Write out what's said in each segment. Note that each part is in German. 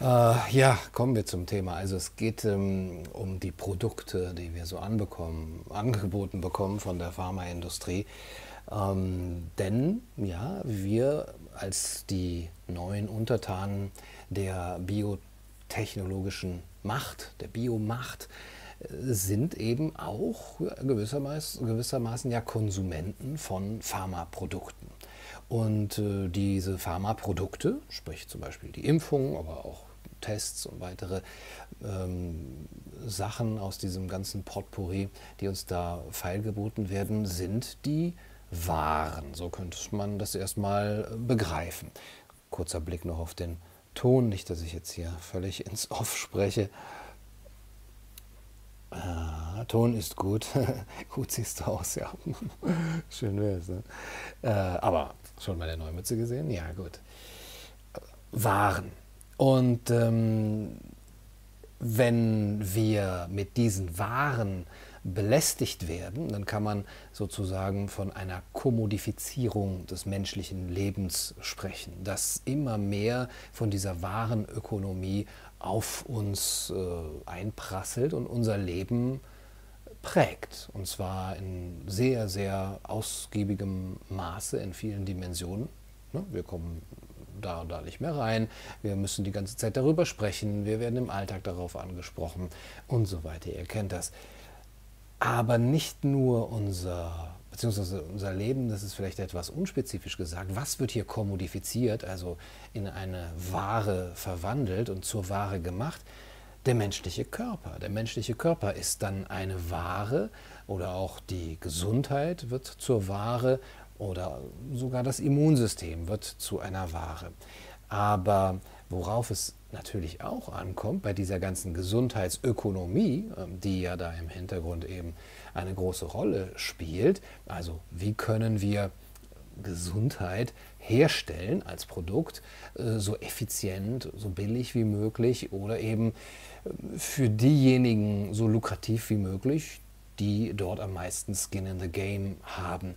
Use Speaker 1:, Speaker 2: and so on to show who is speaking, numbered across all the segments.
Speaker 1: Äh, ja, kommen wir zum Thema. Also es geht ähm, um die Produkte, die wir so anbekommen, angeboten bekommen von der Pharmaindustrie. Ähm, denn ja, wir als die neuen Untertanen der biotechnologischen Macht, der Biomacht, äh, sind eben auch gewissermaßen, gewissermaßen ja Konsumenten von Pharmaprodukten. Und äh, diese Pharmaprodukte, sprich zum Beispiel die Impfung, aber auch Tests und weitere ähm, Sachen aus diesem ganzen Potpourri, die uns da feilgeboten werden, sind die Waren. So könnte man das erstmal begreifen. Kurzer Blick noch auf den Ton, nicht, dass ich jetzt hier völlig ins Off spreche. Ah, Ton ist gut. gut siehst du aus, ja. Schön wär's. Ne? Äh, aber schon mal der Neumütze gesehen? Ja, gut. Waren. Und ähm, wenn wir mit diesen Waren belästigt werden, dann kann man sozusagen von einer Kommodifizierung des menschlichen Lebens sprechen, dass immer mehr von dieser Warenökonomie auf uns äh, einprasselt und unser Leben prägt. Und zwar in sehr, sehr ausgiebigem Maße, in vielen Dimensionen. Ne? Wir kommen da und da nicht mehr rein. Wir müssen die ganze Zeit darüber sprechen. Wir werden im Alltag darauf angesprochen und so weiter. Ihr kennt das. Aber nicht nur unser, beziehungsweise unser Leben, das ist vielleicht etwas unspezifisch gesagt. Was wird hier kommodifiziert, also in eine Ware verwandelt und zur Ware gemacht? Der menschliche Körper. Der menschliche Körper ist dann eine Ware oder auch die Gesundheit wird zur Ware oder sogar das Immunsystem wird zu einer Ware. Aber worauf es natürlich auch ankommt bei dieser ganzen Gesundheitsökonomie, ähm, die ja da im Hintergrund eben eine große Rolle spielt, also wie können wir Gesundheit herstellen als Produkt äh, so effizient, so billig wie möglich oder eben äh, für diejenigen so lukrativ wie möglich, die dort am meisten Skin in the Game haben.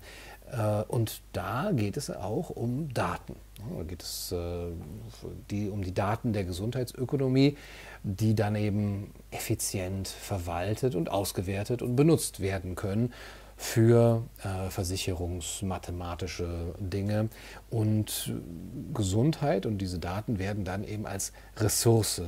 Speaker 1: Äh, und da geht es auch um Daten. Da geht es äh, um die Daten der Gesundheitsökonomie, die dann eben effizient verwaltet und ausgewertet und benutzt werden können für äh, versicherungsmathematische Dinge. Und Gesundheit und diese Daten werden dann eben als Ressource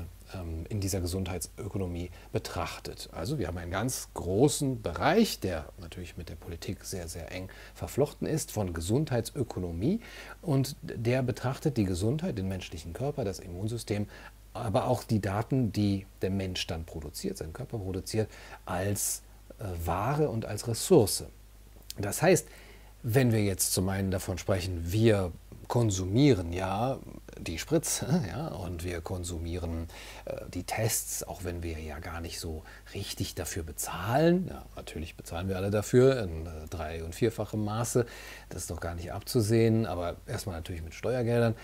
Speaker 1: in dieser Gesundheitsökonomie betrachtet. Also wir haben einen ganz großen Bereich, der natürlich mit der Politik sehr, sehr eng verflochten ist, von Gesundheitsökonomie und der betrachtet die Gesundheit, den menschlichen Körper, das Immunsystem, aber auch die Daten, die der Mensch dann produziert, sein Körper produziert, als äh, Ware und als Ressource. Das heißt, wenn wir jetzt zum einen davon sprechen, wir konsumieren ja die Spritze ja, und wir konsumieren äh, die Tests, auch wenn wir ja gar nicht so richtig dafür bezahlen. Ja, natürlich bezahlen wir alle dafür in äh, drei- und vierfachem Maße. Das ist doch gar nicht abzusehen, aber erstmal natürlich mit Steuergeldern.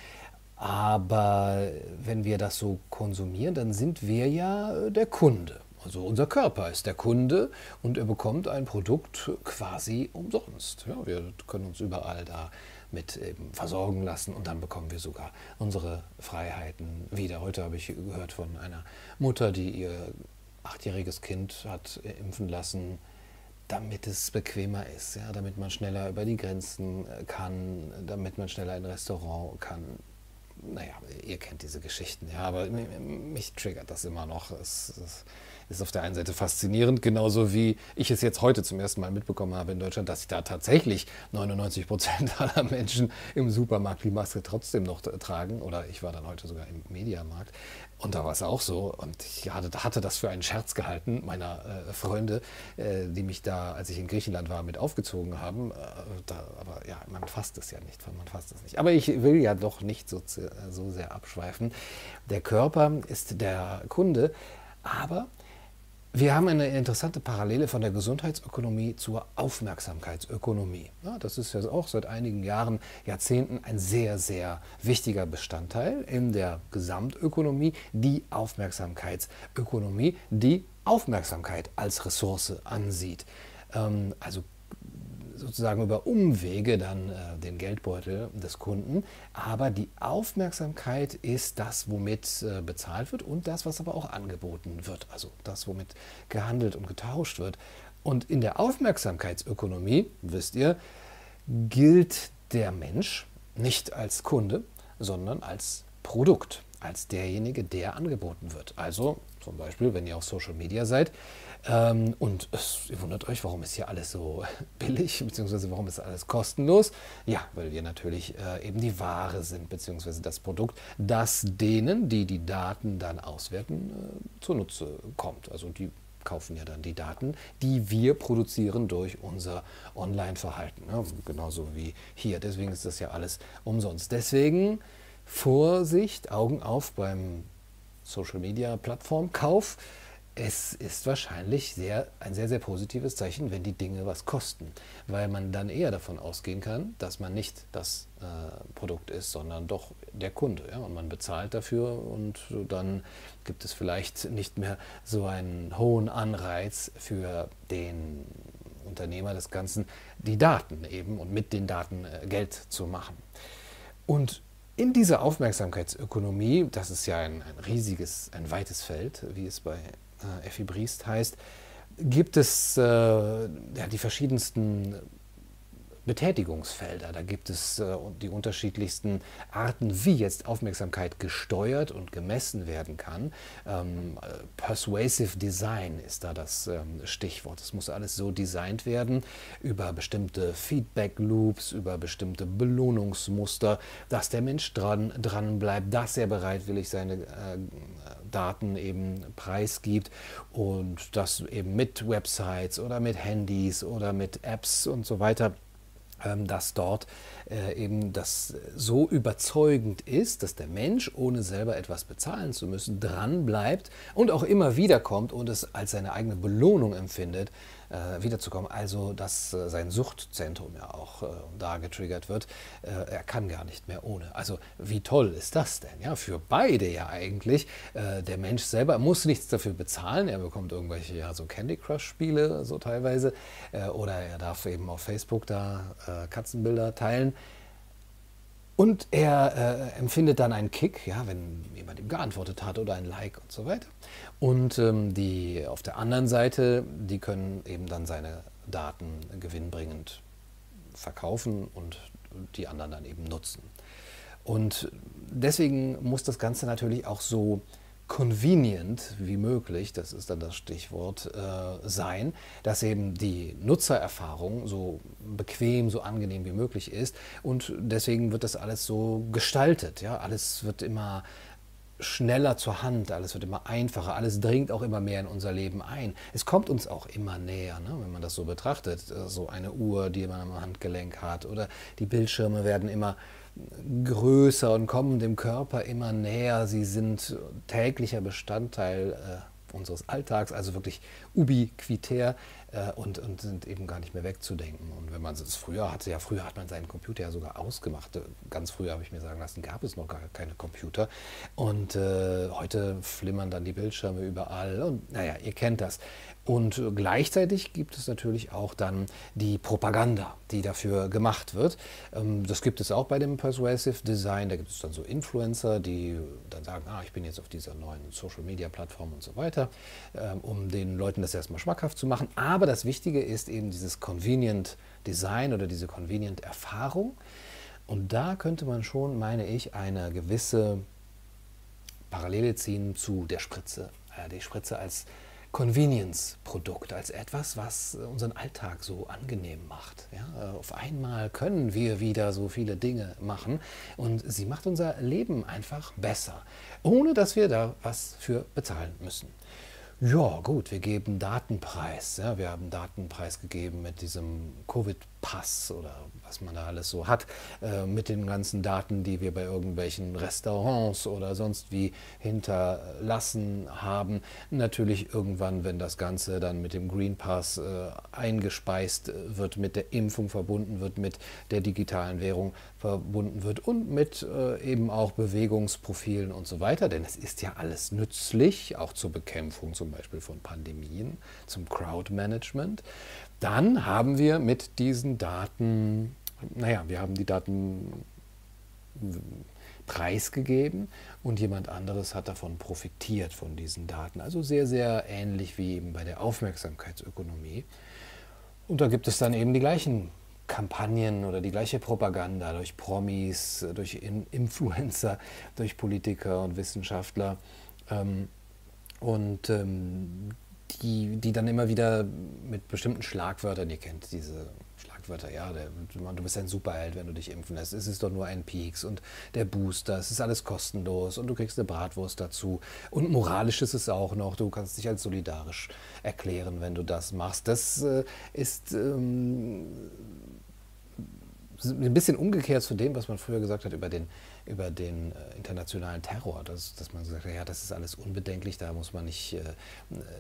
Speaker 1: Aber wenn wir das so konsumieren, dann sind wir ja äh, der Kunde. Also unser Körper ist der Kunde und er bekommt ein Produkt quasi umsonst. Ja, wir können uns überall da mit eben versorgen lassen und dann bekommen wir sogar unsere Freiheiten wieder. Heute habe ich gehört von einer Mutter, die ihr achtjähriges Kind hat impfen lassen, damit es bequemer ist, ja, damit man schneller über die Grenzen kann, damit man schneller in ein Restaurant kann. Naja, ihr kennt diese Geschichten, ja, aber mich triggert das immer noch. Es, es, ist auf der einen Seite faszinierend, genauso wie ich es jetzt heute zum ersten Mal mitbekommen habe in Deutschland, dass da tatsächlich 99 Prozent aller Menschen im Supermarkt die Maske trotzdem noch tragen. Oder ich war dann heute sogar im Mediamarkt. Und da war es auch so. Und ich hatte, das für einen Scherz gehalten, meiner äh, Freunde, äh, die mich da, als ich in Griechenland war, mit aufgezogen haben. Äh, da, aber ja, man fasst es ja nicht. Man fasst es nicht. Aber ich will ja doch nicht so, so sehr abschweifen. Der Körper ist der Kunde, aber wir haben eine interessante Parallele von der Gesundheitsökonomie zur Aufmerksamkeitsökonomie. Ja, das ist ja auch seit einigen Jahren, Jahrzehnten ein sehr, sehr wichtiger Bestandteil in der Gesamtökonomie, die Aufmerksamkeitsökonomie, die Aufmerksamkeit als Ressource ansieht. Ähm, also sozusagen über Umwege dann äh, den Geldbeutel des Kunden. Aber die Aufmerksamkeit ist das, womit äh, bezahlt wird und das, was aber auch angeboten wird. Also das, womit gehandelt und getauscht wird. Und in der Aufmerksamkeitsökonomie, wisst ihr, gilt der Mensch nicht als Kunde, sondern als Produkt, als derjenige, der angeboten wird. Also zum Beispiel, wenn ihr auf Social Media seid, ähm, und es, ihr wundert euch, warum ist hier alles so billig, beziehungsweise warum ist alles kostenlos? Ja, weil wir natürlich äh, eben die Ware sind, beziehungsweise das Produkt, das denen, die die Daten dann auswerten, äh, zunutze kommt. Also die kaufen ja dann die Daten, die wir produzieren durch unser Online-Verhalten. Ne? Genauso wie hier. Deswegen ist das ja alles umsonst. Deswegen Vorsicht, Augen auf beim Social-Media-Plattformkauf es ist wahrscheinlich sehr, ein sehr, sehr positives Zeichen, wenn die Dinge was kosten, weil man dann eher davon ausgehen kann, dass man nicht das äh, Produkt ist, sondern doch der Kunde. Ja? Und man bezahlt dafür und dann gibt es vielleicht nicht mehr so einen hohen Anreiz für den Unternehmer des Ganzen, die Daten eben und mit den Daten äh, Geld zu machen. Und in dieser Aufmerksamkeitsökonomie, das ist ja ein, ein riesiges, ein weites Feld, wie es bei Effi Briest heißt, gibt es äh, ja, die verschiedensten Betätigungsfelder. Da gibt es äh, die unterschiedlichsten Arten, wie jetzt Aufmerksamkeit gesteuert und gemessen werden kann. Ähm, äh, persuasive Design ist da das ähm, Stichwort. Es muss alles so designt werden über bestimmte Feedback Loops, über bestimmte Belohnungsmuster, dass der Mensch dran, dran bleibt, dass er bereitwillig seine äh, Daten eben preisgibt und das eben mit Websites oder mit Handys oder mit Apps und so weiter dass dort äh, eben das so überzeugend ist, dass der Mensch, ohne selber etwas bezahlen zu müssen, dran bleibt und auch immer wieder kommt und es als seine eigene Belohnung empfindet, wiederzukommen. Also, dass äh, sein Suchtzentrum ja auch äh, da getriggert wird. Äh, er kann gar nicht mehr ohne. Also, wie toll ist das denn? Ja, für beide ja eigentlich. Äh, der Mensch selber muss nichts dafür bezahlen. Er bekommt irgendwelche ja, so Candy Crush-Spiele, so teilweise. Äh, oder er darf eben auf Facebook da Katzenbilder teilen. Und er äh, empfindet dann einen Kick, ja, wenn jemand ihm geantwortet hat oder ein Like und so weiter. Und ähm, die auf der anderen Seite, die können eben dann seine Daten gewinnbringend verkaufen und die anderen dann eben nutzen. Und deswegen muss das Ganze natürlich auch so convenient wie möglich, das ist dann das Stichwort, äh, sein, dass eben die Nutzererfahrung so bequem, so angenehm wie möglich ist. Und deswegen wird das alles so gestaltet. Ja? Alles wird immer schneller zur Hand, alles wird immer einfacher, alles dringt auch immer mehr in unser Leben ein. Es kommt uns auch immer näher, ne, wenn man das so betrachtet. So eine Uhr, die man am Handgelenk hat oder die Bildschirme werden immer größer und kommen dem Körper immer näher. Sie sind täglicher Bestandteil äh, unseres Alltags, also wirklich ubiquitär äh, und, und sind eben gar nicht mehr wegzudenken. Und wenn man es früher hatte, ja, früher hat man seinen Computer ja sogar ausgemacht. Ganz früher habe ich mir sagen lassen, gab es noch gar keine Computer. Und äh, heute flimmern dann die Bildschirme überall. Und naja, ihr kennt das. Und gleichzeitig gibt es natürlich auch dann die Propaganda, die dafür gemacht wird. Ähm, das gibt es auch bei dem Persuasive Design. Da gibt es dann so Influencer, die dann sagen, ah, ich bin jetzt auf dieser neuen Social-Media-Plattform und so weiter, ähm, um den Leuten das erstmal schmackhaft zu machen. Aber das Wichtige ist eben dieses Convenient Design oder diese Convenient Erfahrung. Und da könnte man schon, meine ich, eine gewisse Parallele ziehen zu der Spritze. Äh, die Spritze als Convenience-Produkt, als etwas, was unseren Alltag so angenehm macht. Ja, auf einmal können wir wieder so viele Dinge machen und sie macht unser Leben einfach besser, ohne dass wir da was für bezahlen müssen. Ja, gut, wir geben Datenpreis. Ja, wir haben Datenpreis gegeben mit diesem Covid-Pass oder was man da alles so hat, äh, mit den ganzen Daten, die wir bei irgendwelchen Restaurants oder sonst wie hinterlassen haben. Natürlich irgendwann, wenn das Ganze dann mit dem Green Pass äh, eingespeist wird, mit der Impfung verbunden wird, mit der digitalen Währung verbunden wird und mit äh, eben auch Bewegungsprofilen und so weiter. Denn es ist ja alles nützlich, auch zur Bekämpfung zum Beispiel von Pandemien, zum Crowdmanagement. Dann haben wir mit diesen Daten, naja, wir haben die Daten preisgegeben und jemand anderes hat davon profitiert von diesen Daten. Also sehr, sehr ähnlich wie eben bei der Aufmerksamkeitsökonomie. Und da gibt es dann eben die gleichen Kampagnen oder die gleiche Propaganda durch Promis, durch Influencer, durch Politiker und Wissenschaftler. Ähm, und ähm, die, die dann immer wieder mit bestimmten Schlagwörtern, ihr kennt diese Schlagwörter, ja, der, du bist ein Superheld, wenn du dich impfen lässt, es ist doch nur ein Peaks und der Booster, es ist alles kostenlos und du kriegst eine Bratwurst dazu. Und moralisch ist es auch noch, du kannst dich als solidarisch erklären, wenn du das machst. Das äh, ist ähm, ein bisschen umgekehrt zu dem, was man früher gesagt hat über den, über den äh, internationalen Terror, dass, dass man hat, ja, das ist alles unbedenklich, da muss man nicht, äh,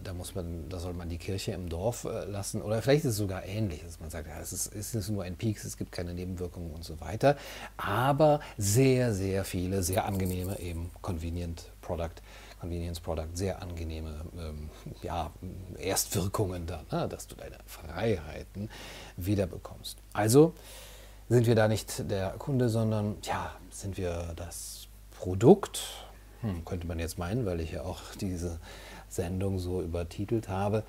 Speaker 1: da muss man, da soll man die Kirche im Dorf äh, lassen. Oder vielleicht ist es sogar ähnlich, dass man sagt, ja, es ist, es ist nur ein Peaks, es gibt keine Nebenwirkungen und so weiter. Aber sehr, sehr viele, sehr angenehme eben Convenient Product. Convenience Product, sehr angenehme ähm, ja, Erstwirkungen da, ne, dass du deine Freiheiten wiederbekommst. Also sind wir da nicht der Kunde, sondern ja, sind wir das Produkt, hm, könnte man jetzt meinen, weil ich ja auch diese Sendung so übertitelt habe.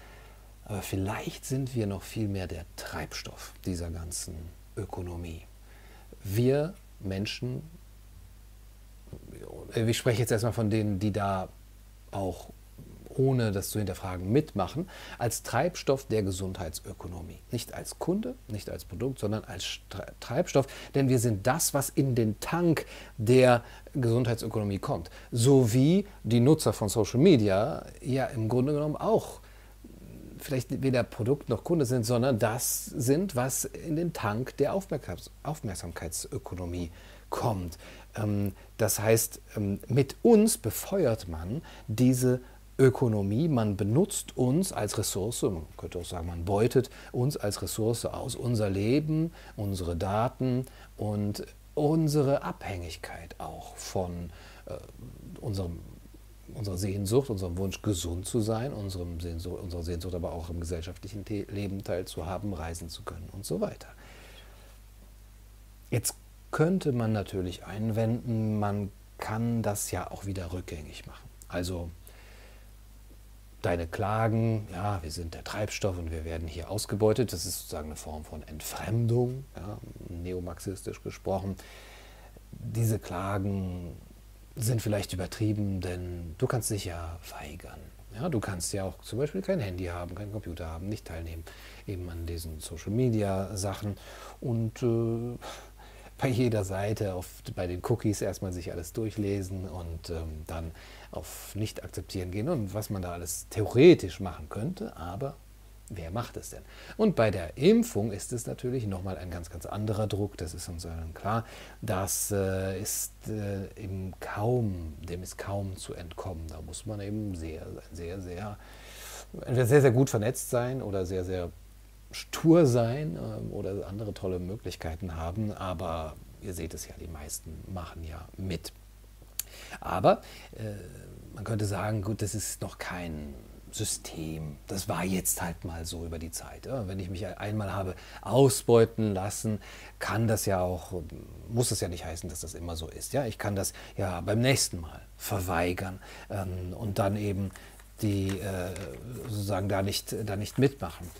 Speaker 1: Aber vielleicht sind wir noch viel mehr der Treibstoff dieser ganzen Ökonomie. Wir Menschen, ich spreche jetzt erstmal von denen, die da auch ohne das zu hinterfragen, mitmachen, als Treibstoff der Gesundheitsökonomie. Nicht als Kunde, nicht als Produkt, sondern als Treibstoff, denn wir sind das, was in den Tank der Gesundheitsökonomie kommt. So wie die Nutzer von Social Media ja im Grunde genommen auch vielleicht weder Produkt noch Kunde sind, sondern das sind, was in den Tank der Aufmerksamkeitsökonomie kommt. Ähm, das heißt, ähm, mit uns befeuert man diese Ökonomie, man benutzt uns als Ressource, man könnte auch sagen, man beutet uns als Ressource aus, unser Leben, unsere Daten und unsere Abhängigkeit auch von äh, unserem, unserer Sehnsucht, unserem Wunsch, gesund zu sein, unserem Sehnsucht, unserer Sehnsucht aber auch im gesellschaftlichen Leben teilzuhaben, reisen zu können und so weiter. Jetzt könnte man natürlich einwenden, man kann das ja auch wieder rückgängig machen. Also deine Klagen, ja, wir sind der Treibstoff und wir werden hier ausgebeutet, das ist sozusagen eine Form von Entfremdung, ja, neomarxistisch gesprochen. Diese Klagen sind vielleicht übertrieben, denn du kannst dich ja weigern. Ja, du kannst ja auch zum Beispiel kein Handy haben, keinen Computer haben, nicht teilnehmen eben an diesen Social Media Sachen und äh, bei jeder Seite auf, bei den Cookies erstmal sich alles durchlesen und ähm, dann auf Nicht akzeptieren gehen und was man da alles theoretisch machen könnte, aber wer macht es denn? Und bei der Impfung ist es natürlich nochmal ein ganz, ganz anderer Druck, das ist uns allen klar. Das äh, ist äh, eben kaum, dem ist kaum zu entkommen. Da muss man eben sehr, sehr, sehr, entweder sehr, sehr gut vernetzt sein oder sehr, sehr stur sein äh, oder andere tolle Möglichkeiten haben, aber ihr seht es ja, die meisten machen ja mit. Aber äh, man könnte sagen, gut, das ist noch kein System. Das war jetzt halt mal so über die Zeit. Wenn ich mich einmal habe ausbeuten lassen, kann das ja auch, muss das ja nicht heißen, dass das immer so ist. Ja? Ich kann das ja beim nächsten Mal verweigern ähm, und dann eben die äh, sozusagen da nicht, da nicht mitmachen.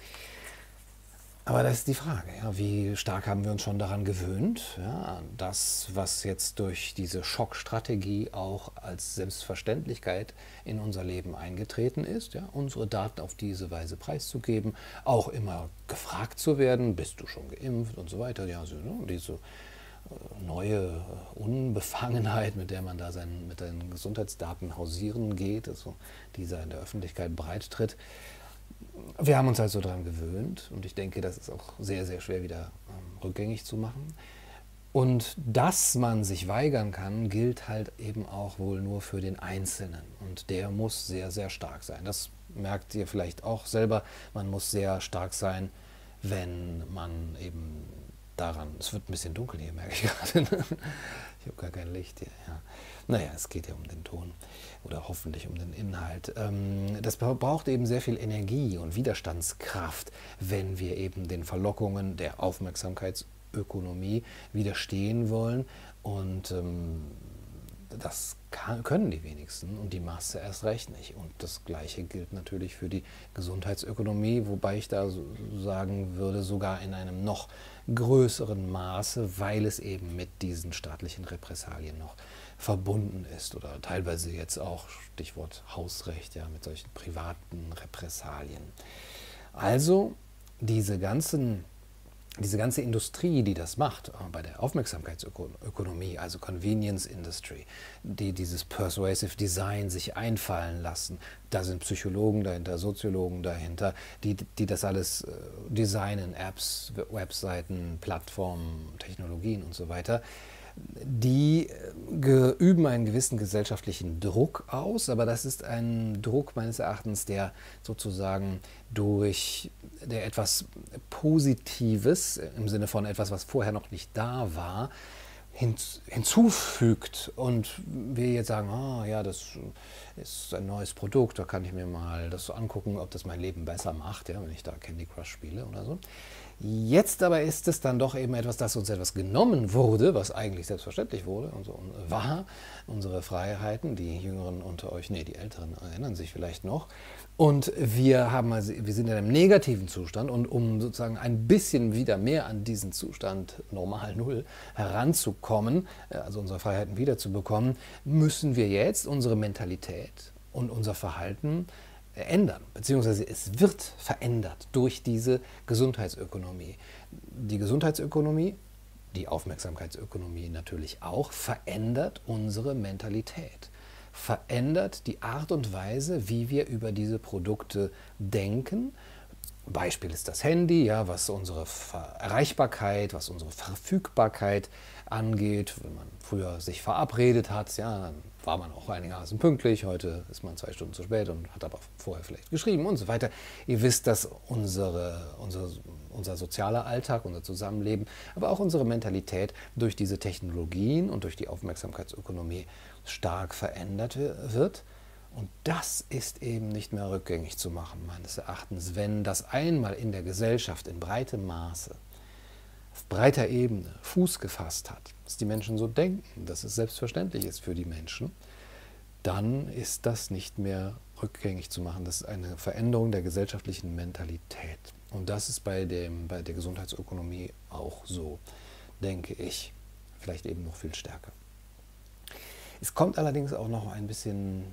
Speaker 1: Aber das ist die Frage, ja, wie stark haben wir uns schon daran gewöhnt, ja, das, was jetzt durch diese Schockstrategie auch als Selbstverständlichkeit in unser Leben eingetreten ist, ja, unsere Daten auf diese Weise preiszugeben, auch immer gefragt zu werden, bist du schon geimpft und so weiter, ja, so, ne, diese äh, neue Unbefangenheit, mit der man da sein, mit seinen Gesundheitsdaten hausieren geht, also dieser in der Öffentlichkeit breit tritt, wir haben uns also daran gewöhnt und ich denke, das ist auch sehr, sehr schwer wieder ähm, rückgängig zu machen. Und dass man sich weigern kann, gilt halt eben auch wohl nur für den Einzelnen. Und der muss sehr, sehr stark sein. Das merkt ihr vielleicht auch selber. Man muss sehr stark sein, wenn man eben daran, es wird ein bisschen dunkel hier, merke ich gerade. Ich habe gar kein Licht hier. Ja. Naja, es geht ja um den Ton oder hoffentlich um den Inhalt. Ähm, das braucht eben sehr viel Energie und Widerstandskraft, wenn wir eben den Verlockungen der Aufmerksamkeitsökonomie widerstehen wollen. Und ähm, das können die wenigsten und die Masse erst recht nicht. Und das Gleiche gilt natürlich für die Gesundheitsökonomie, wobei ich da sagen würde, sogar in einem noch größeren Maße, weil es eben mit diesen staatlichen Repressalien noch verbunden ist oder teilweise jetzt auch, Stichwort Hausrecht, ja, mit solchen privaten Repressalien. Also diese ganzen diese ganze Industrie, die das macht, äh, bei der Aufmerksamkeitsökonomie, also Convenience Industry, die dieses Persuasive Design sich einfallen lassen, da sind Psychologen dahinter, Soziologen dahinter, die, die das alles äh, designen, Apps, Webseiten, Plattformen, Technologien und so weiter die äh, üben einen gewissen gesellschaftlichen Druck aus, aber das ist ein Druck meines Erachtens, der sozusagen durch der etwas Positives im Sinne von etwas, was vorher noch nicht da war, hinzufügt und wir jetzt sagen, ah ja, das ist ein neues Produkt, da kann ich mir mal das so angucken, ob das mein Leben besser macht, ja, wenn ich da Candy Crush spiele oder so. Jetzt aber ist es dann doch eben etwas, das uns etwas genommen wurde, was eigentlich selbstverständlich wurde und so war. Unsere Freiheiten, die Jüngeren unter euch, nee, die Älteren erinnern sich vielleicht noch. Und wir, haben also, wir sind in einem negativen Zustand und um sozusagen ein bisschen wieder mehr an diesen Zustand normal Null heranzukommen, äh, also unsere Freiheiten wiederzubekommen, müssen wir jetzt unsere Mentalität und unser Verhalten ändern, beziehungsweise es wird verändert durch diese Gesundheitsökonomie. Die Gesundheitsökonomie, die Aufmerksamkeitsökonomie natürlich auch, verändert unsere Mentalität, verändert die Art und Weise, wie wir über diese Produkte denken. Beispiel ist das Handy, ja, was unsere Erreichbarkeit, was unsere Verfügbarkeit angeht. Wenn man früher sich verabredet hat, ja, dann war man auch einigermaßen pünktlich, heute ist man zwei Stunden zu spät und hat aber vorher vielleicht geschrieben und so weiter. Ihr wisst, dass unsere, unser, unser sozialer Alltag, unser Zusammenleben, aber auch unsere Mentalität durch diese Technologien und durch die Aufmerksamkeitsökonomie stark verändert wird. Und das ist eben nicht mehr rückgängig zu machen, meines Erachtens, wenn das einmal in der Gesellschaft in breitem Maße auf breiter Ebene Fuß gefasst hat, dass die Menschen so denken, dass es selbstverständlich ist für die Menschen, dann ist das nicht mehr rückgängig zu machen. Das ist eine Veränderung der gesellschaftlichen Mentalität. Und das ist bei, dem, bei der Gesundheitsökonomie auch so, denke ich. Vielleicht eben noch viel stärker. Es kommt allerdings auch noch ein bisschen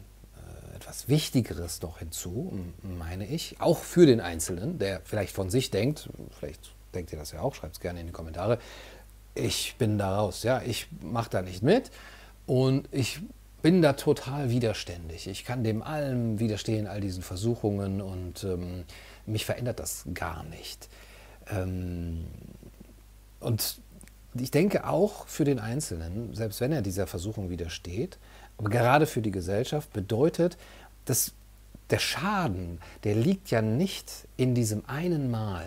Speaker 1: etwas Wichtigeres noch hinzu, meine ich, auch für den Einzelnen, der vielleicht von sich denkt, vielleicht denkt ihr das ja auch, schreibt es gerne in die Kommentare. Ich bin da raus, ja, ich mache da nicht mit und ich bin da total widerständig. Ich kann dem allem widerstehen, all diesen Versuchungen und ähm, mich verändert das gar nicht. Ähm, und ich denke auch für den Einzelnen, selbst wenn er dieser Versuchung widersteht, aber gerade für die Gesellschaft bedeutet, dass der Schaden, der liegt ja nicht in diesem einen Mal,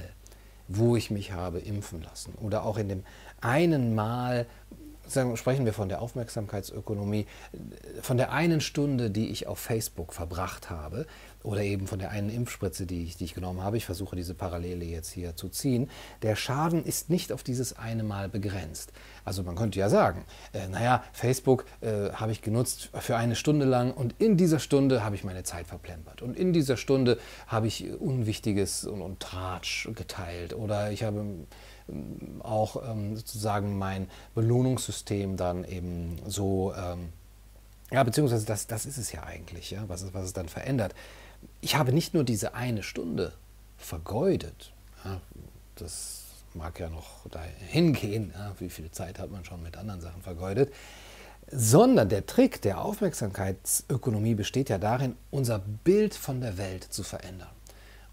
Speaker 1: wo ich mich habe impfen lassen. Oder auch in dem einen Mal, sagen, sprechen wir von der Aufmerksamkeitsökonomie, von der einen Stunde, die ich auf Facebook verbracht habe, oder eben von der einen Impfspritze, die ich, die ich genommen habe. Ich versuche diese Parallele jetzt hier zu ziehen. Der Schaden ist nicht auf dieses eine Mal begrenzt. Also man könnte ja sagen, äh, naja, Facebook äh, habe ich genutzt für eine Stunde lang und in dieser Stunde habe ich meine Zeit verplempert. Und in dieser Stunde habe ich Unwichtiges und, und Tratsch geteilt. Oder ich habe auch ähm, sozusagen mein Belohnungssystem dann eben so... Ähm, ja, beziehungsweise das, das ist es ja eigentlich, ja, was, es, was es dann verändert ich habe nicht nur diese eine Stunde vergeudet, ja, das mag ja noch dahin gehen, ja, wie viel Zeit hat man schon mit anderen Sachen vergeudet, sondern der Trick der Aufmerksamkeitsökonomie besteht ja darin, unser Bild von der Welt zu verändern.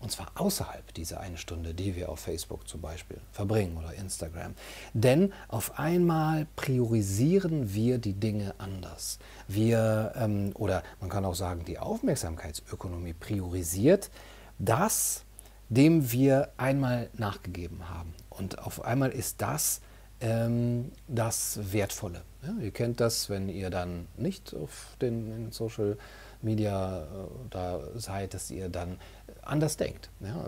Speaker 1: Und zwar außerhalb dieser eine Stunde, die wir auf Facebook zum Beispiel verbringen oder Instagram. Denn auf einmal priorisieren wir die Dinge anders. Wir, ähm, oder man kann auch sagen, die Aufmerksamkeitsökonomie priorisiert das, dem wir einmal nachgegeben haben. Und auf einmal ist das ähm, das Wertvolle. Ja, ihr kennt das, wenn ihr dann nicht auf den Social Media äh, da seid, dass ihr dann anders denkt. Ja,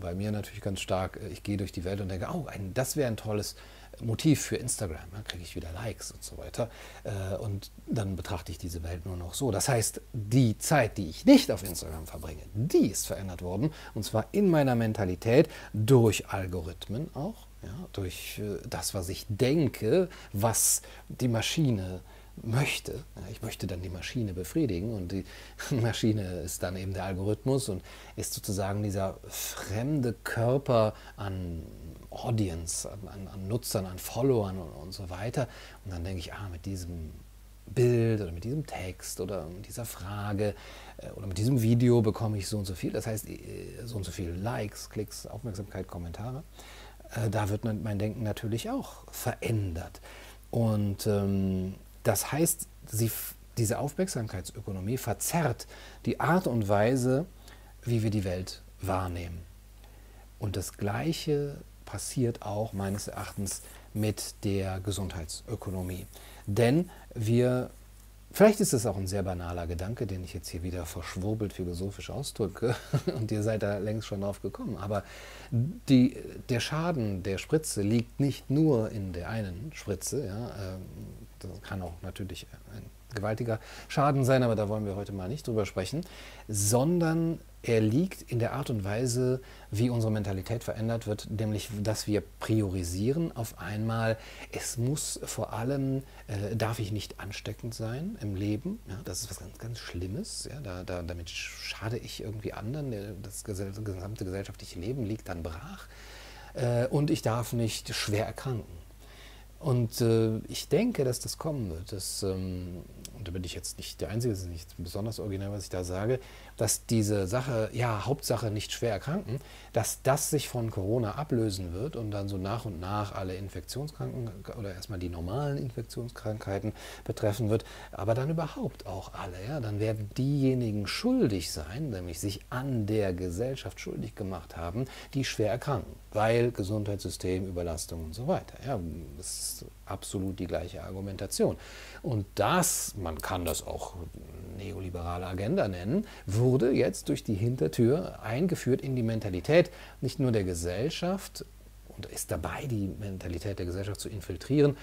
Speaker 1: bei mir natürlich ganz stark, äh, ich gehe durch die Welt und denke, oh, ein, das wäre ein tolles Motiv für Instagram, ja, kriege ich wieder Likes und so weiter. Äh, und dann betrachte ich diese Welt nur noch so. Das heißt, die Zeit, die ich nicht auf Instagram verbringe, die ist verändert worden. Und zwar in meiner Mentalität durch Algorithmen auch, ja, durch äh, das, was ich denke, was die Maschine möchte. Ich möchte dann die Maschine befriedigen und die Maschine ist dann eben der Algorithmus und ist sozusagen dieser fremde Körper an Audience, an, an Nutzern, an Followern und, und, so weiter. Und dann denke ich, ah, mit diesem Bild oder mit diesem Text oder mit dieser Frage äh, oder mit diesem Video bekomme ich so und so viel. Das heißt, äh, so und so viele Likes, Klicks, Aufmerksamkeit, Kommentare. Äh, da wird mein Denken natürlich auch verändert. Und ähm, das heißt, sie, diese Aufmerksamkeitsökonomie verzerrt die Art und Weise, wie wir die Welt wahrnehmen. Und das Gleiche passiert auch meines Erachtens mit der Gesundheitsökonomie. Denn wir, vielleicht ist es auch ein sehr banaler Gedanke, den ich jetzt hier wieder verschwurbelt philosophisch ausdrücke und ihr seid da längst schon drauf gekommen, aber die, der Schaden der Spritze liegt nicht nur in der einen Spritze, ja, ähm, das kann auch natürlich ein gewaltiger Schaden sein, aber da wollen wir heute mal nicht drüber sprechen, sondern er liegt in der Art und Weise, wie unsere Mentalität verändert wird, nämlich dass wir priorisieren auf einmal, es muss vor allem, äh, darf ich nicht ansteckend sein im Leben, ja, das ist was ganz, ganz Schlimmes, ja, da, da, damit schade ich irgendwie anderen, das gesamte gesellschaftliche Leben liegt dann brach äh, und ich darf nicht schwer erkranken. Und äh, ich denke, dass das kommen wird. Dass, ähm, und da bin ich jetzt nicht der Einzige, das ist nicht besonders originell, was ich da sage, dass diese Sache, ja, Hauptsache nicht schwer erkranken, dass das sich von Corona ablösen wird und dann so nach und nach alle Infektionskranken oder erstmal die normalen Infektionskrankheiten betreffen wird, aber dann überhaupt auch alle. Ja? Dann werden diejenigen schuldig sein, nämlich sich an der Gesellschaft schuldig gemacht haben, die schwer erkranken, weil Gesundheitssystem, Überlastung und so weiter. Ja, das ist absolut die gleiche Argumentation. Und das, man kann das auch neoliberale Agenda nennen, wurde jetzt durch die Hintertür eingeführt in die Mentalität nicht nur der Gesellschaft und ist dabei, die Mentalität der Gesellschaft zu infiltrieren,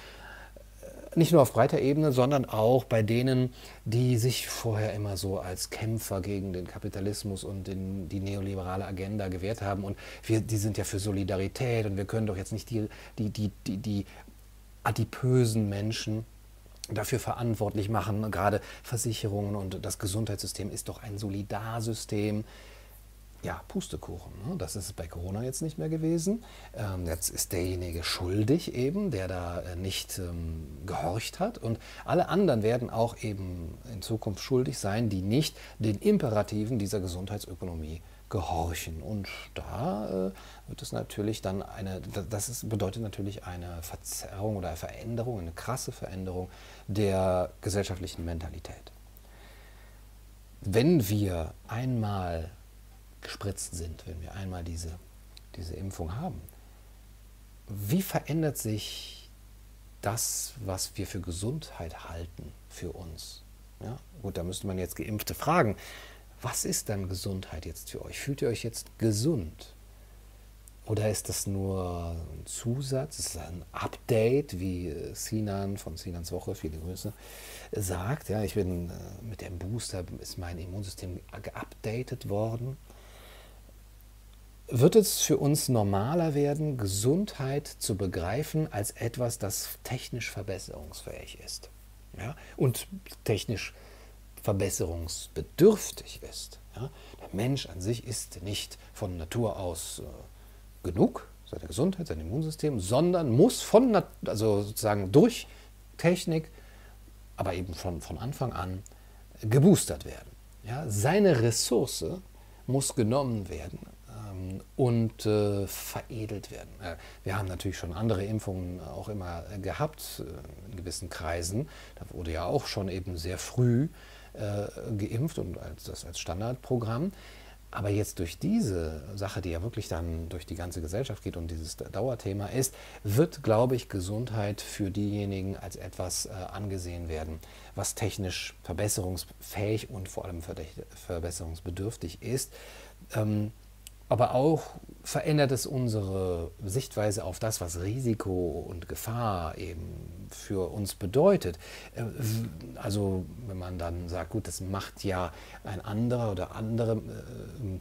Speaker 1: äh, nicht nur auf breiter Ebene, sondern auch bei denen, die sich vorher immer so als Kämpfer gegen den Kapitalismus und den, die neoliberale Agenda gewehrt haben. Und wir, die sind ja für Solidarität und wir können doch jetzt nicht die, die, die, die, die adipösen Menschen dafür verantwortlich machen. Gerade Versicherungen und das Gesundheitssystem ist doch ein Solidarsystem. Ja, Pustekuchen. Ne? Das ist bei Corona jetzt nicht mehr gewesen. Ähm, jetzt ist derjenige schuldig eben, der da äh, nicht ähm, gehorcht hat. Und alle anderen werden auch eben in Zukunft schuldig sein, die nicht den Imperativen dieser Gesundheitsökonomie gehorchen. Und da äh, wird es natürlich dann eine, das ist, bedeutet natürlich eine Verzerrung oder eine Veränderung, eine krasse Veränderung der gesellschaftlichen Mentalität. Wenn wir einmal gespritzt sind, wenn wir einmal diese, diese Impfung haben, wie verändert sich das, was wir für Gesundheit halten für uns? Ja, gut, da müsste man jetzt Geimpfte fragen. Was ist dann Gesundheit jetzt für euch? Fühlt ihr euch jetzt gesund? Oder ist das nur ein Zusatz, ist das ein Update, wie Sinan von Sinans Woche, viele Grüße, sagt? Ja, ich bin äh, mit dem Booster, ist mein Immunsystem geupdatet worden. Wird es für uns normaler werden, Gesundheit zu begreifen als etwas, das technisch verbesserungsfähig ist? Ja? Und technisch verbesserungsbedürftig ist. Ja? Der Mensch an sich ist nicht von Natur aus äh, genug, seine Gesundheit, sein Immunsystem, sondern muss von, also sozusagen durch Technik, aber eben von, von Anfang an geboostert werden. Ja, seine Ressource muss genommen werden ähm, und äh, veredelt werden. Äh, wir haben natürlich schon andere Impfungen auch immer gehabt äh, in gewissen Kreisen. Da wurde ja auch schon eben sehr früh äh, geimpft und als, das als Standardprogramm. Aber jetzt durch diese Sache, die ja wirklich dann durch die ganze Gesellschaft geht und dieses Dauerthema ist, wird, glaube ich, Gesundheit für diejenigen als etwas äh, angesehen werden, was technisch verbesserungsfähig und vor allem verbesserungsbedürftig ist. Ähm, aber auch verändert es unsere Sichtweise auf das, was Risiko und Gefahr eben für uns bedeutet. Äh, also wenn man dann sagt, gut, das macht ja ein anderer oder andere, äh,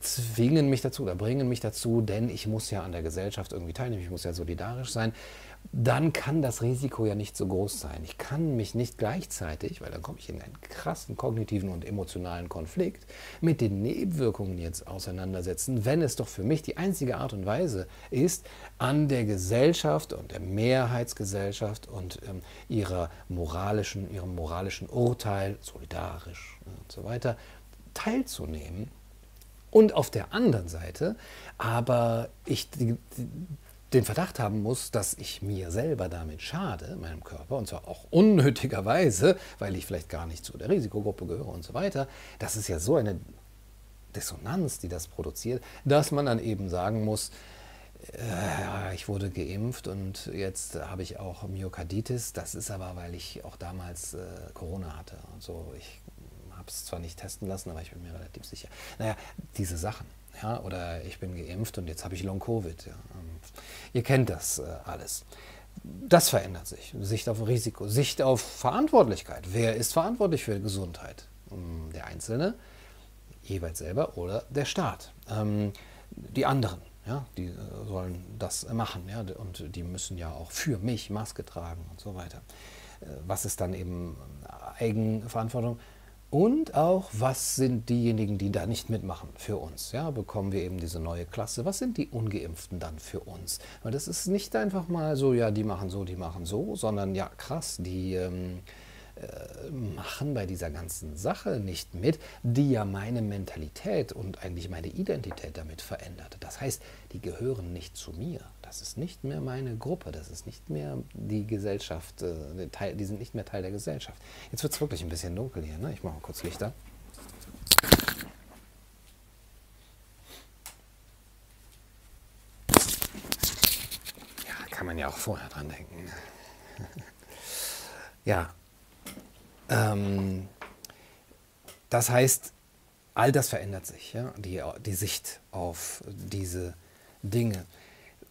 Speaker 1: zwingen mich dazu oder bringen mich dazu, denn ich muss ja an der Gesellschaft irgendwie teilnehmen, ich muss ja solidarisch sein dann kann das Risiko ja nicht so groß sein. Ich kann mich nicht gleichzeitig, weil dann komme ich in einen krassen kognitiven und emotionalen Konflikt, mit den Nebenwirkungen jetzt auseinandersetzen, wenn es doch für mich die einzige Art und Weise ist, an der Gesellschaft und der Mehrheitsgesellschaft und ähm, ihrer moralischen, ihrem moralischen Urteil, solidarisch und so weiter, teilzunehmen. Und auf der anderen Seite aber ich die, den Verdacht haben muss, dass ich mir selber damit schade, meinem Körper, und zwar auch unnötigerweise, weil ich vielleicht gar nicht zu der Risikogruppe gehöre und so weiter, das ist ja so eine Dissonanz, die das produziert, dass man dann eben sagen muss, äh, ich wurde geimpft und jetzt habe ich auch Myokarditis. Das ist aber, weil ich auch damals äh, Corona hatte. Und so, ich habe es zwar nicht testen lassen, aber ich bin mir relativ sicher. Naja, diese Sachen. Ja, oder ich bin geimpft und jetzt habe ich Long-Covid. Ja. Ihr kennt das äh, alles. Das verändert sich. Sicht auf Risiko, Sicht auf Verantwortlichkeit. Wer ist verantwortlich für Gesundheit? Hm, der Einzelne, jeweils selber oder der Staat. Ähm, die anderen, ja, die äh, sollen das machen ja, und die müssen ja auch für mich Maske tragen und so weiter. Äh, was ist dann eben Eigenverantwortung? Und auch, was sind diejenigen, die da nicht mitmachen für uns? Ja, bekommen wir eben diese neue Klasse. Was sind die Ungeimpften dann für uns? Weil das ist nicht einfach mal so, ja, die machen so, die machen so, sondern ja, krass, die ähm, äh, machen bei dieser ganzen Sache nicht mit, die ja meine Mentalität und eigentlich meine Identität damit verändert. Das heißt, die gehören nicht zu mir. Das ist nicht mehr meine Gruppe, das ist nicht mehr die Gesellschaft, äh, die sind nicht mehr Teil der Gesellschaft. Jetzt wird es wirklich ein bisschen dunkel hier, ne? Ich mache mal kurz Lichter. Ja, kann man ja auch vorher dran denken. ja, ähm, das heißt, all das verändert sich, ja? die, die Sicht auf diese Dinge.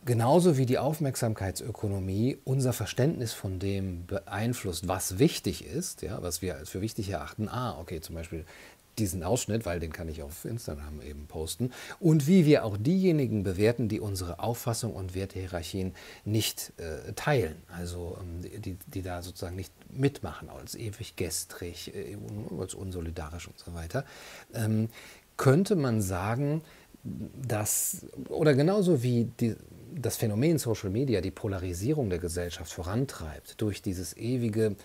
Speaker 1: Genauso wie die Aufmerksamkeitsökonomie unser Verständnis von dem beeinflusst, was wichtig ist, ja, was wir als für wichtig erachten. Ah, okay, zum Beispiel diesen Ausschnitt, weil den kann ich auf Instagram eben posten, und wie wir auch diejenigen bewerten, die unsere Auffassung und Wertehierarchien nicht äh, teilen, also ähm, die, die da sozusagen nicht mitmachen, als ewig gestrig, äh, als unsolidarisch und so weiter, ähm, könnte man sagen, dass, oder genauso wie die, das Phänomen Social Media die Polarisierung der Gesellschaft vorantreibt, durch dieses ewige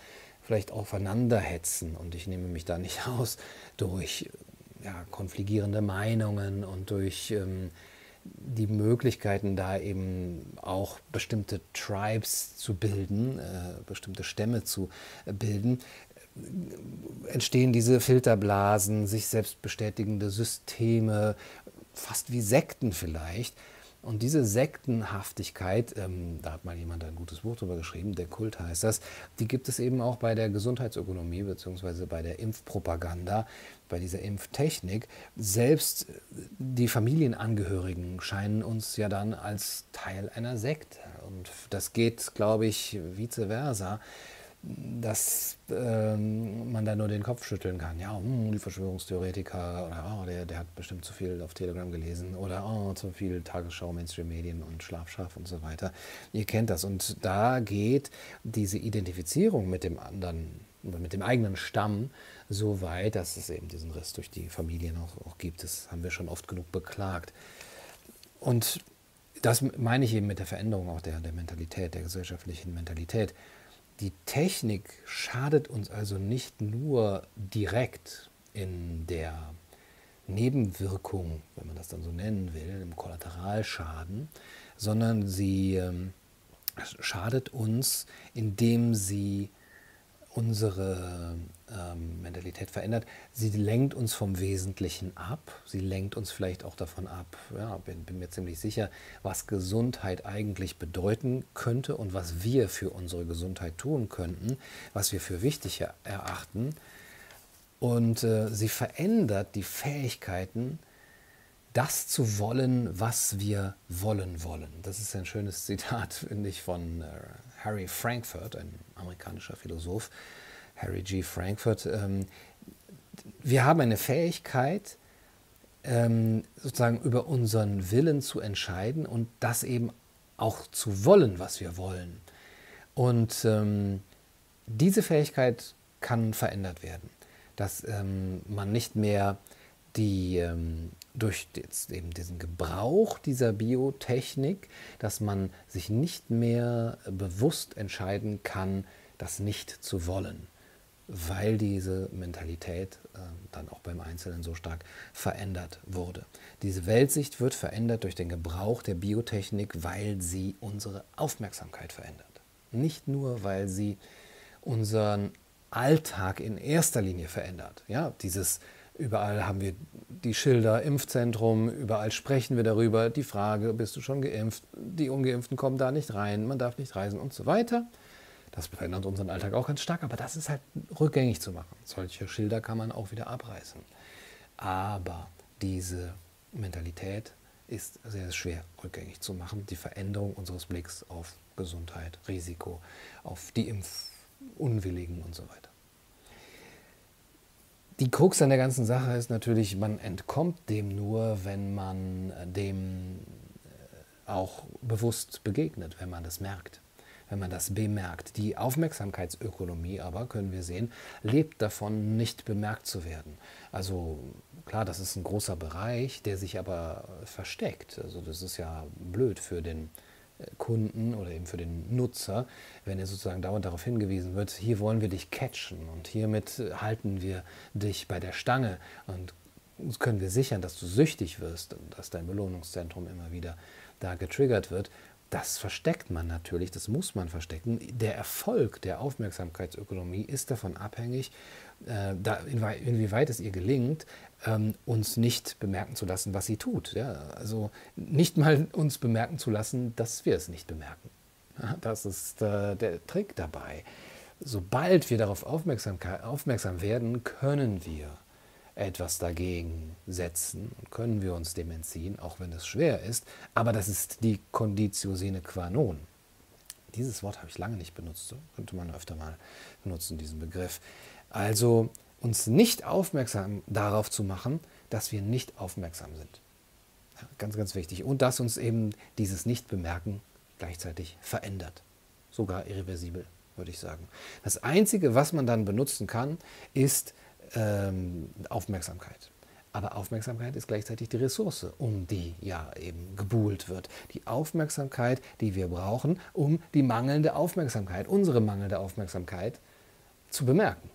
Speaker 1: vielleicht aufeinanderhetzen und ich nehme mich da nicht aus durch ja, konfligierende Meinungen und durch ähm, die Möglichkeiten, da eben auch bestimmte Tribes zu bilden, äh, bestimmte Stämme zu äh, bilden, entstehen diese Filterblasen, sich selbst bestätigende Systeme, fast wie Sekten vielleicht, und diese Sektenhaftigkeit, ähm, da hat mal jemand ein gutes Buch drüber geschrieben, der Kult heißt das, die gibt es eben auch bei der Gesundheitsökonomie bzw. bei der Impfpropaganda, bei dieser Impftechnik. Selbst die Familienangehörigen scheinen uns ja dann als Teil einer Sekte. Und das geht, glaube ich, vice versa dass ähm, man da nur den Kopf schütteln kann. Ja, hm, die Verschwörungstheoretiker oder oh, der, der hat bestimmt zu viel auf Telegram gelesen oder oh, zu viel Tagesschau, Mainstream-Medien und Schlafschaf und so weiter. Ihr kennt das. Und da geht diese Identifizierung mit dem anderen, mit dem eigenen Stamm so weit, dass es eben diesen Riss durch die Familien auch, auch gibt. Das haben wir schon oft genug beklagt. Und das meine ich eben mit der Veränderung auch der, der Mentalität, der gesellschaftlichen Mentalität die Technik schadet uns also nicht nur direkt in der Nebenwirkung, wenn man das dann so nennen will, im Kollateralschaden, sondern sie ähm, schadet uns, indem sie unsere ähm, Mentalität verändert. Sie lenkt uns vom Wesentlichen ab. Sie lenkt uns vielleicht auch davon ab, ja, bin, bin mir ziemlich sicher, was Gesundheit eigentlich bedeuten könnte und was wir für unsere Gesundheit tun könnten, was wir für wichtig erachten. Und äh, sie verändert die Fähigkeiten, das zu wollen, was wir wollen wollen. Das ist ein schönes Zitat, finde ich, von äh, Harry Frankfurt, ein amerikanischer Philosoph, Harry G. Frankfurt. Ähm, wir haben eine Fähigkeit, ähm, sozusagen über unseren Willen zu entscheiden und das eben auch zu wollen, was wir wollen. Und ähm, diese Fähigkeit kann verändert werden, dass ähm, man nicht mehr die ähm, durch jetzt eben diesen Gebrauch dieser Biotechnik, dass man sich nicht mehr bewusst entscheiden kann, das nicht zu wollen, weil diese Mentalität äh, dann auch beim Einzelnen so stark verändert wurde. Diese Weltsicht wird verändert durch den Gebrauch der Biotechnik, weil sie unsere Aufmerksamkeit verändert. Nicht nur, weil sie unseren Alltag in erster Linie verändert. Ja, dieses Überall haben wir die Schilder, Impfzentrum, überall sprechen wir darüber. Die Frage, bist du schon geimpft? Die Ungeimpften kommen da nicht rein, man darf nicht reisen und so weiter. Das verändert unseren Alltag auch ganz stark, aber das ist halt rückgängig zu machen. Solche Schilder kann man auch wieder abreißen. Aber diese Mentalität ist sehr schwer rückgängig zu machen. Die Veränderung unseres Blicks auf Gesundheit, Risiko, auf die Impfunwilligen und so weiter. Die Krux an der ganzen Sache ist natürlich, man entkommt dem nur, wenn man dem äh, auch bewusst begegnet, wenn man das merkt, wenn man das bemerkt. Die Aufmerksamkeitsökonomie aber, können wir sehen, lebt davon, nicht bemerkt zu werden. Also klar, das ist ein großer Bereich, der sich aber versteckt. Also das ist ja blöd für den Kunden oder eben für den Nutzer, wenn er sozusagen dauernd darauf hingewiesen wird, hier wollen wir dich catchen und hiermit halten wir dich bei der Stange und können wir sichern, dass du süchtig wirst und dass dein Belohnungszentrum immer wieder da getriggert wird. Das versteckt man natürlich, das muss man verstecken. Der Erfolg der Aufmerksamkeitsökonomie ist davon abhängig, äh, da, inwieweit es ihr gelingt, ähm, uns nicht bemerken zu lassen, was sie tut. Ja? Also nicht mal uns bemerken zu lassen, dass wir es nicht bemerken. Das ist äh, der Trick dabei. Sobald wir darauf aufmerksam werden, können wir etwas dagegen setzen und können wir uns dem entziehen, auch wenn es schwer ist. Aber das ist die Conditio sine qua non. Dieses Wort habe ich lange nicht benutzt, so könnte man öfter mal benutzen, diesen Begriff. Also uns nicht aufmerksam darauf zu machen, dass wir nicht aufmerksam sind. Ja, ganz, ganz wichtig. Und dass uns eben dieses Nicht-Bemerken gleichzeitig verändert. Sogar irreversibel, würde ich sagen. Das Einzige, was man dann benutzen kann, ist ähm, Aufmerksamkeit. Aber Aufmerksamkeit ist gleichzeitig die Ressource, um die ja eben gebuhlt wird. Die Aufmerksamkeit, die wir brauchen, um die mangelnde Aufmerksamkeit, unsere mangelnde Aufmerksamkeit zu bemerken.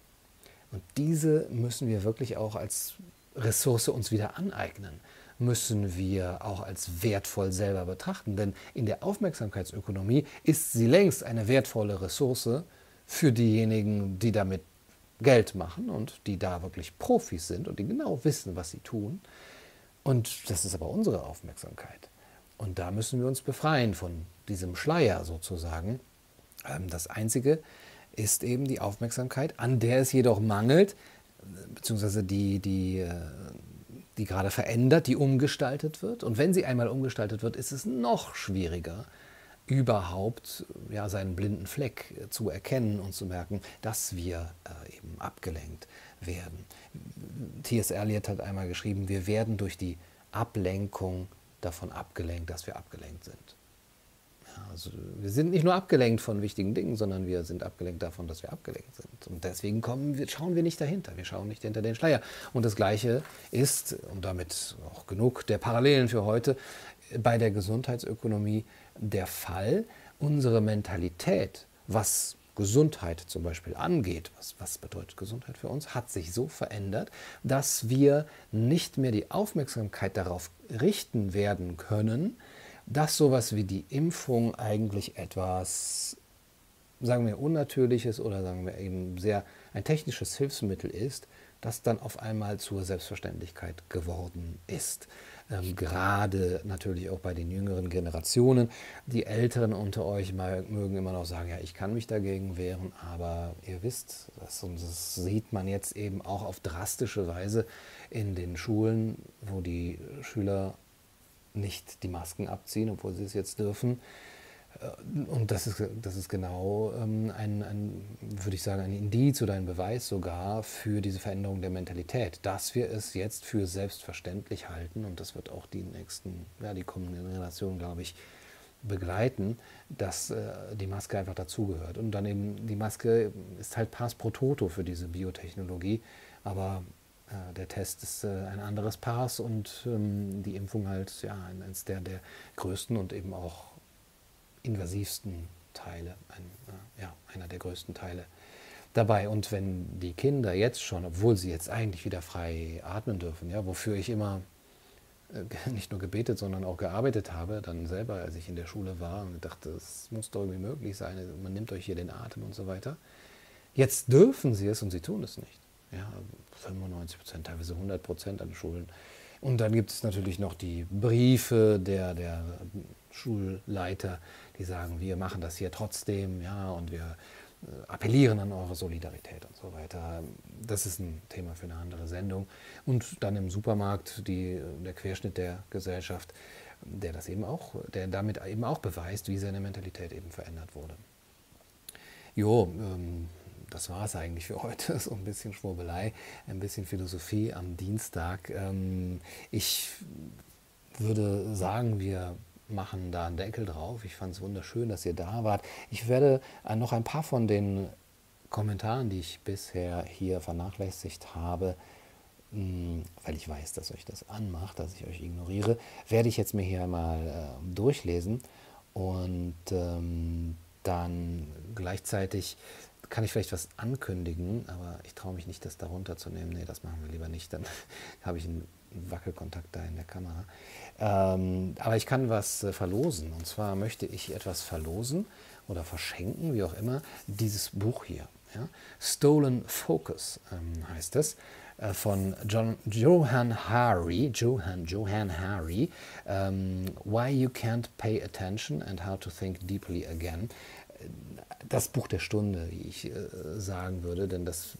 Speaker 1: Und diese müssen wir wirklich auch als Ressource uns wieder aneignen, müssen wir auch als wertvoll selber betrachten. Denn in der Aufmerksamkeitsökonomie ist sie längst eine wertvolle Ressource für diejenigen, die damit Geld machen und die da wirklich Profis sind und die genau wissen, was sie tun. Und das ist aber unsere Aufmerksamkeit. Und da müssen wir uns befreien von diesem Schleier sozusagen. Ähm, das Einzige, ist eben die Aufmerksamkeit, an der es jedoch mangelt, beziehungsweise die, die, äh, die gerade verändert, die umgestaltet wird. Und wenn sie einmal umgestaltet wird, ist es noch schwieriger, überhaupt ja, seinen blinden Fleck zu erkennen und zu merken, dass wir äh, eben abgelenkt werden. T.S. Eliot hat einmal geschrieben, wir werden durch die Ablenkung davon abgelenkt, dass wir abgelenkt sind. Also wir sind nicht nur abgelenkt von wichtigen Dingen, sondern wir sind abgelenkt davon, dass wir abgelenkt sind. Und deswegen kommen, schauen wir nicht dahinter, wir schauen nicht hinter den Schleier. Und das Gleiche ist, und damit auch genug der Parallelen für heute, bei der Gesundheitsökonomie der Fall. Unsere Mentalität, was Gesundheit zum Beispiel angeht, was, was bedeutet Gesundheit für uns, hat sich so verändert, dass wir nicht mehr die Aufmerksamkeit darauf richten werden können, dass sowas wie die Impfung eigentlich etwas sagen wir, unnatürliches oder sagen wir eben sehr ein technisches Hilfsmittel ist, das dann auf einmal zur Selbstverständlichkeit geworden ist. Ähm, gerade natürlich auch bei den jüngeren Generationen. Die Älteren unter euch mögen immer noch sagen, ja, ich kann mich dagegen wehren, aber ihr wisst, das, und das sieht man jetzt eben auch auf drastische Weise in den Schulen, wo die Schüler nicht die Masken abziehen, obwohl sie es jetzt dürfen. Äh, und das ist, das ist genau ähm, ein, ein, würde ich sagen, ein Indiz oder ein Beweis sogar für diese Veränderung der Mentalität, dass wir es jetzt für selbstverständlich halten und das wird auch die nächsten, ja, die kommenden Generationen, glaube ich, begleiten, dass äh, die Maske einfach dazugehört. Und dann eben, die Maske ist halt Pass pro Toto für diese Biotechnologie, aber äh, der Test ist ein anderes Pass und ähm, die Impfung halt ja, eines der, der größten und eben auch invasivsten Teile, ein, äh, ja, einer der größten Teile dabei. Und wenn die Kinder jetzt schon, obwohl sie jetzt eigentlich wieder frei atmen dürfen, ja, wofür ich immer äh, nicht nur gebetet, sondern auch gearbeitet habe, dann selber, als ich in der Schule war und dachte, es muss doch irgendwie möglich sein, man nimmt euch hier den Atem und so weiter. Jetzt dürfen sie es und sie tun es nicht. Ja, 95 Prozent, teilweise 100 Prozent an Schulen. Und dann gibt es natürlich noch die Briefe der, der Schulleiter, die sagen, wir machen das hier trotzdem, ja, und wir äh, appellieren an eure Solidarität und so weiter. Das ist ein Thema für eine andere Sendung. Und dann im Supermarkt die, der Querschnitt der Gesellschaft, der das eben auch, der damit eben auch beweist, wie seine Mentalität eben verändert wurde. Jo, ähm, das war es eigentlich für heute. So ein bisschen Schwurbelei, ein bisschen Philosophie am Dienstag. Ähm, ich würde sagen, wir machen da einen Deckel drauf. Ich fand es wunderschön, dass ihr da wart. Ich werde äh, noch ein paar von den Kommentaren, die ich bisher hier vernachlässigt habe, hm, weil ich weiß, dass euch das anmacht, dass ich euch ignoriere, werde ich jetzt mir hier mal äh, durchlesen und ähm, dann gleichzeitig kann ich vielleicht was ankündigen, aber ich traue mich nicht, das darunter zu nehmen. Nee, das machen wir lieber nicht, dann habe ich einen Wackelkontakt da in der Kamera. Ähm, aber ich kann was äh, verlosen. Und zwar möchte ich etwas verlosen oder verschenken, wie auch immer, dieses Buch hier. Ja? Stolen Focus ähm, heißt es äh, von John, Johan Hari, Johan, Johan Hari, ähm, Why You Can't Pay Attention and How to Think Deeply Again. Das Buch der Stunde, wie ich äh, sagen würde, denn das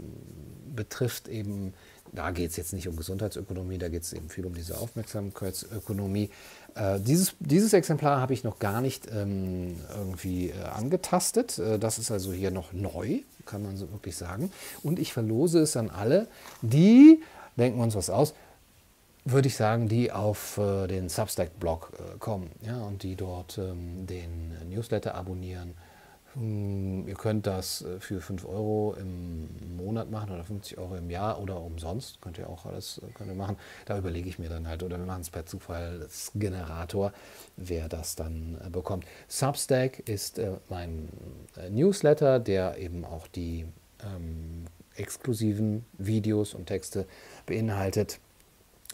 Speaker 1: betrifft eben da geht es jetzt nicht um Gesundheitsökonomie, da geht es eben viel um diese Aufmerksamkeitsökonomie. Äh, dieses, dieses Exemplar habe ich noch gar nicht ähm, irgendwie äh, angetastet. Äh, das ist also hier noch neu, kann man so wirklich sagen. Und ich verlose es an alle, die, denken wir uns was aus, würde ich sagen, die auf äh, den Substack-Blog äh, kommen ja, und die dort ähm, den Newsletter abonnieren ihr könnt das äh, für 5 Euro im Monat machen oder 50 Euro im Jahr oder umsonst. Könnt ihr auch alles äh, könnt ihr machen. Da überlege ich mir dann halt, oder wir machen es per Zufallsgenerator, wer das dann äh, bekommt. Substack ist mein Newsletter, der eben auch die ähm, exklusiven Videos und Texte beinhaltet.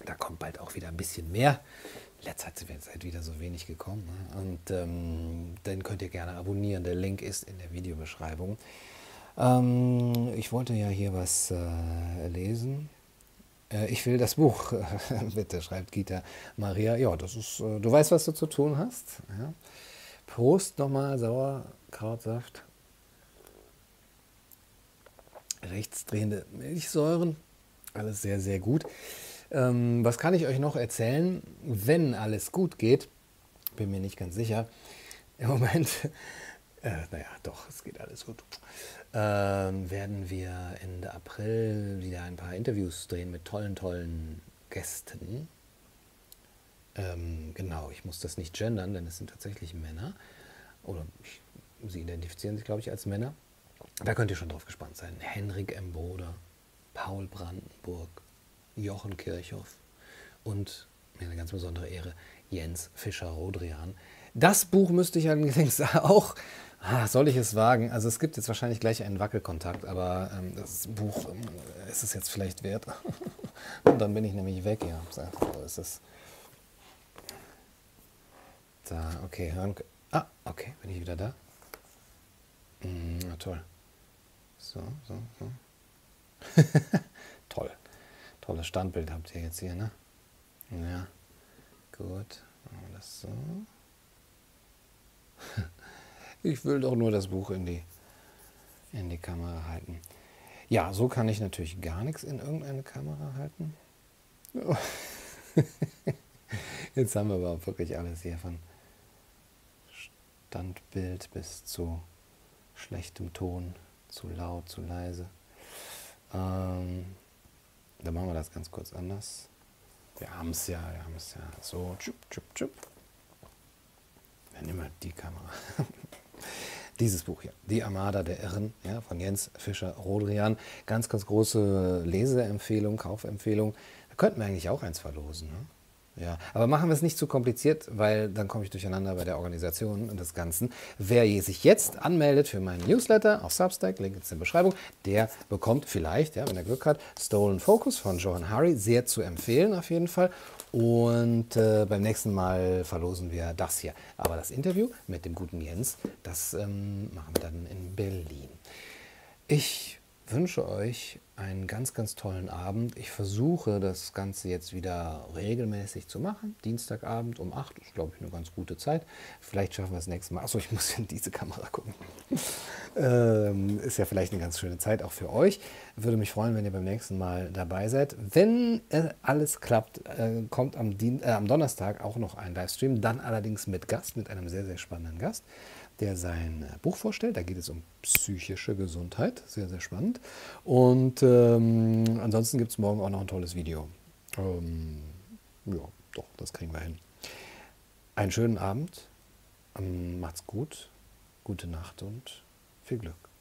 Speaker 1: Da kommt bald auch wieder ein bisschen mehr letzter Zeit sind wir wieder so wenig gekommen. Ne? Und ähm, den könnt ihr gerne abonnieren. Der Link ist in der Videobeschreibung. Ähm, ich wollte ja hier was äh, lesen. Äh, ich will das Buch, bitte, schreibt Gita Maria. Ja, das ist, äh, du weißt, was du zu tun hast. Ja? Prost nochmal, Sauerkrautsaft. Rechtsdrehende Milchsäuren. Alles sehr, sehr gut. Ähm, was kann ich euch noch erzählen, wenn alles gut geht? Bin mir nicht ganz sicher. Im Moment, äh, naja, doch, es geht alles gut. Ähm, werden wir Ende April wieder ein paar Interviews drehen mit tollen, tollen Gästen. Ähm, genau, ich muss das nicht gendern, denn es sind tatsächlich Männer. Oder ich, sie identifizieren sich, glaube ich, als Männer. Da könnt ihr schon drauf gespannt sein. Henrik M. Broder, Paul Brandenburg, Jochen Kirchhoff und mir eine ganz besondere Ehre, Jens Fischer-Rodrian. Das Buch müsste ich allerdings auch, ah, soll ich es wagen? Also es gibt jetzt wahrscheinlich gleich einen Wackelkontakt, aber ähm, das Buch ähm, ist es jetzt vielleicht wert. und dann bin ich nämlich weg, ja. So ist es. Da, okay. Ah, okay, bin ich wieder da? Mm, na toll. So, so, so. Toll. Tolles Standbild habt ihr jetzt hier, ne? Ja. Gut. Machen wir das so. Ich will doch nur das Buch in die, in die Kamera halten. Ja, so kann ich natürlich gar nichts in irgendeine Kamera halten. Jetzt haben wir aber wirklich alles hier von Standbild bis zu schlechtem Ton, zu laut, zu leise. Ähm, dann machen wir das ganz kurz anders. Wir haben es ja, wir haben es ja so. Tschup, tschup, tschup. Wir nehmen mal die Kamera. Dieses Buch hier, Die Armada der Irren, ja, von Jens Fischer-Rodrian. Ganz, ganz große Leseempfehlung, Kaufempfehlung. Da könnten wir eigentlich auch eins verlosen. Ne? Ja, aber machen wir es nicht zu kompliziert, weil dann komme ich durcheinander bei der Organisation des Ganzen. Wer sich jetzt anmeldet für meinen Newsletter auf Substack, Link ist in der Beschreibung, der bekommt vielleicht, ja, wenn er Glück hat, Stolen Focus von Johan Harry, sehr zu empfehlen auf jeden Fall. Und äh, beim nächsten Mal verlosen wir das hier. Aber das Interview mit dem guten Jens, das ähm, machen wir dann in Berlin. Ich wünsche euch einen ganz, ganz tollen Abend. Ich versuche das Ganze jetzt wieder regelmäßig zu machen. Dienstagabend um 8 ist, glaube ich, eine ganz gute Zeit. Vielleicht schaffen wir es nächstes Mal. Achso, ich muss in diese Kamera gucken. ähm, ist ja vielleicht eine ganz schöne Zeit auch für euch. Würde mich freuen, wenn ihr beim nächsten Mal dabei seid. Wenn äh, alles klappt, äh, kommt am, Dien äh, am Donnerstag auch noch ein Livestream. Dann allerdings mit Gast, mit einem sehr, sehr spannenden Gast der sein Buch vorstellt. Da geht es um psychische Gesundheit. Sehr, sehr spannend. Und ähm, ansonsten gibt es morgen auch noch ein tolles Video. Ähm, ja, doch, das kriegen wir hin. Einen schönen Abend. Macht's gut. Gute Nacht und viel Glück.